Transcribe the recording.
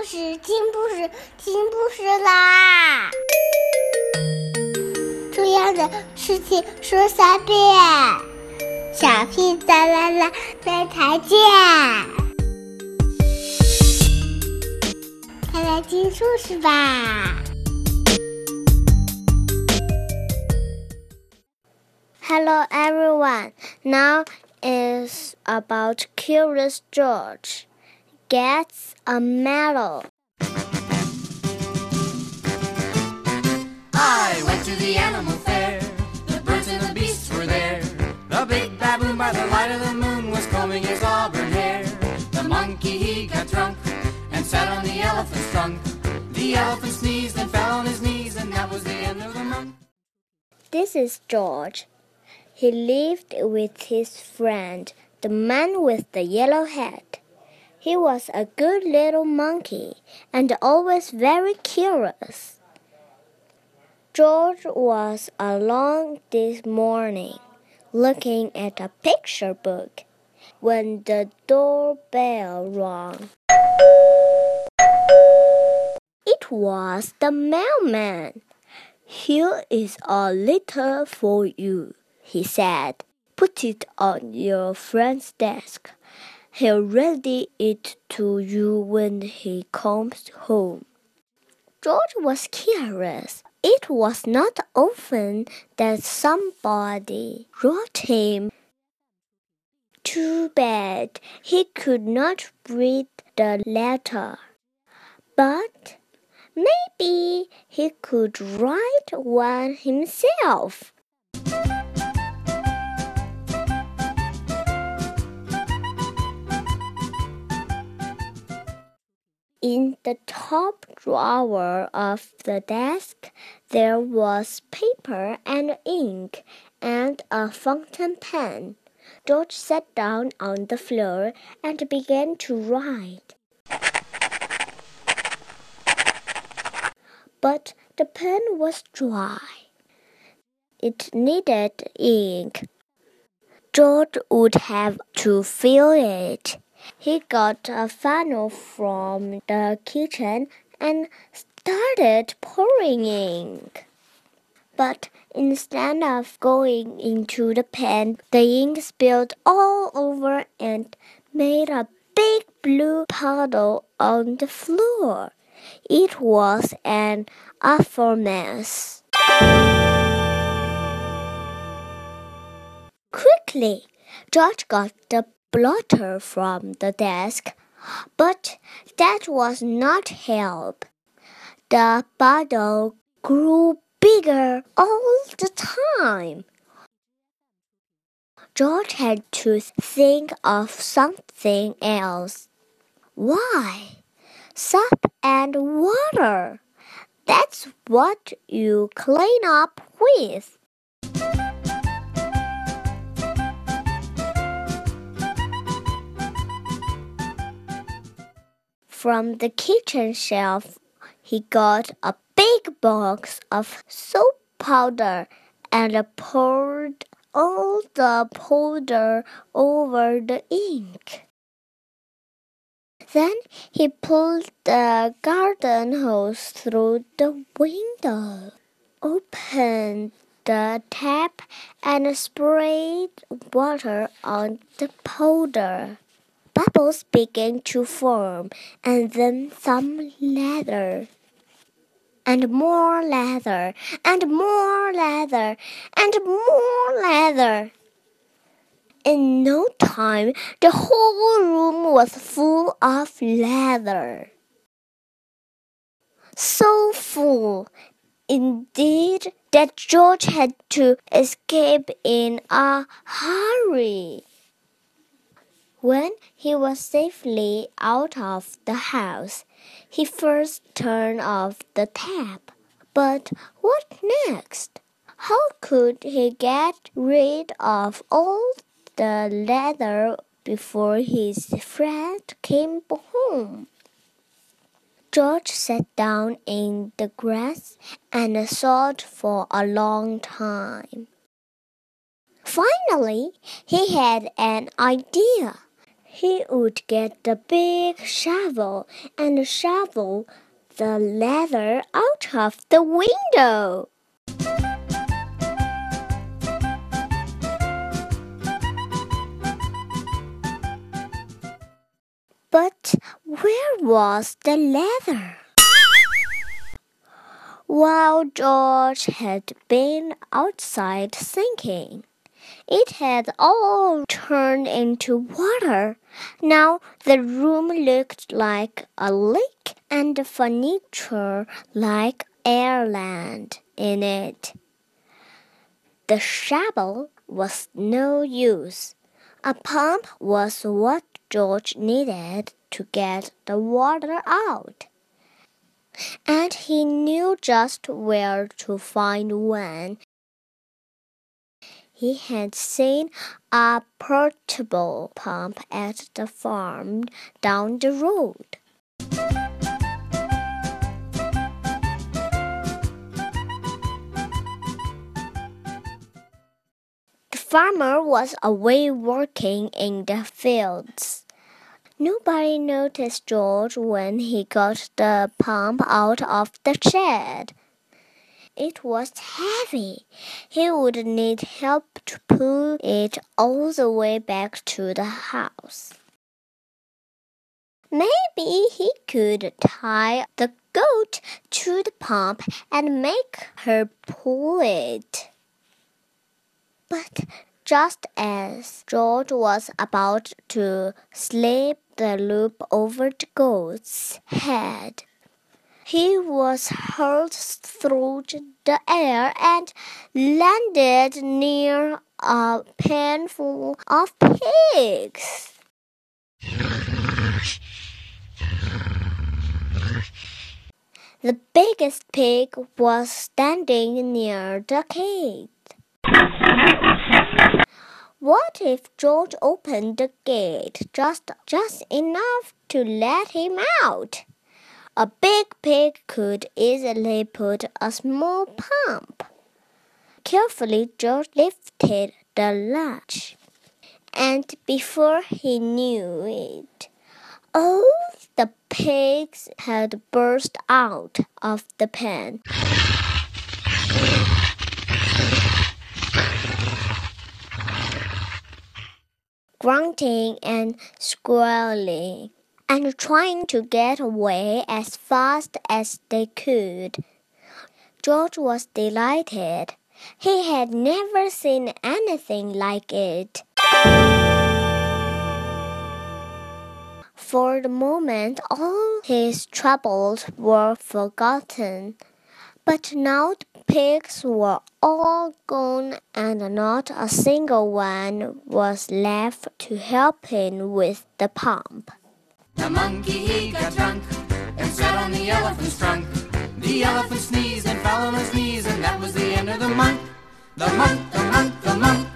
故事，听故事，听故事啦！重要的事情说三遍，小屁哒啦啦，明天见！快来听故事吧！Hello everyone, now is about Curious George gets a medal. I went to the animal fair. The birds and the beasts were there. The big baboon by the light of the moon was combing his auburn hair. The monkey he got drunk and sat on the elephant's trunk. The elephant sneezed and fell on his knees, and that was the end of the month. This is George. He lived with his friend, the man with the yellow hat. He was a good little monkey and always very curious. George was alone this morning, looking at a picture book, when the doorbell rang. It was the mailman. Here is a letter for you, he said. Put it on your friend's desk. He'll read it to you when he comes home. George was curious. It was not often that somebody wrote him. Too bad he could not read the letter. But maybe he could write one himself. In the top drawer of the desk there was paper and ink and a fountain pen. George sat down on the floor and began to write. But the pen was dry. It needed ink. George would have to fill it. He got a funnel from the kitchen and started pouring ink. But instead of going into the pen, the ink spilled all over and made a big blue puddle on the floor. It was an awful mess. Quickly, George got the blotter from the desk, but that was not help. The bottle grew bigger all the time. George had to think of something else. Why? Soap and water. That's what you clean up with. From the kitchen shelf, he got a big box of soap powder and poured all the powder over the ink. Then he pulled the garden hose through the window, opened the tap, and sprayed water on the powder. Bubbles began to form, and then some leather. And more leather, and more leather, and more leather. In no time, the whole room was full of leather. So full, indeed, that George had to escape in a hurry. When he was safely out of the house, he first turned off the tap. But what next? How could he get rid of all the leather before his friend came home? George sat down in the grass and thought for a long time. Finally, he had an idea he would get the big shovel and shovel the leather out of the window. But where was the leather? While George had been outside thinking, it had all turned into water. Now the room looked like a lake and the furniture like airland in it. The shovel was no use. A pump was what George needed to get the water out. And he knew just where to find one. He had seen a portable pump at the farm down the road. The farmer was away working in the fields. Nobody noticed George when he got the pump out of the shed. It was heavy. He would need help to pull it all the way back to the house. Maybe he could tie the goat to the pump and make her pull it. But just as George was about to slip the loop over the goat's head, he was hurled through the air and landed near a pen full of pigs. The biggest pig was standing near the gate. What if George opened the gate just just enough to let him out? A big pig could easily put a small pump. Carefully, George lifted the latch, and before he knew it, all the pigs had burst out of the pen. Grunting and squealing, and trying to get away as fast as they could. George was delighted. He had never seen anything like it. For the moment, all his troubles were forgotten. But now the pigs were all gone, and not a single one was left to help him with the pump. The monkey he got drunk and sat on the elephant's trunk. The elephant sneezed and fell on his knees, and that was the end of the month. The month, the month, the month.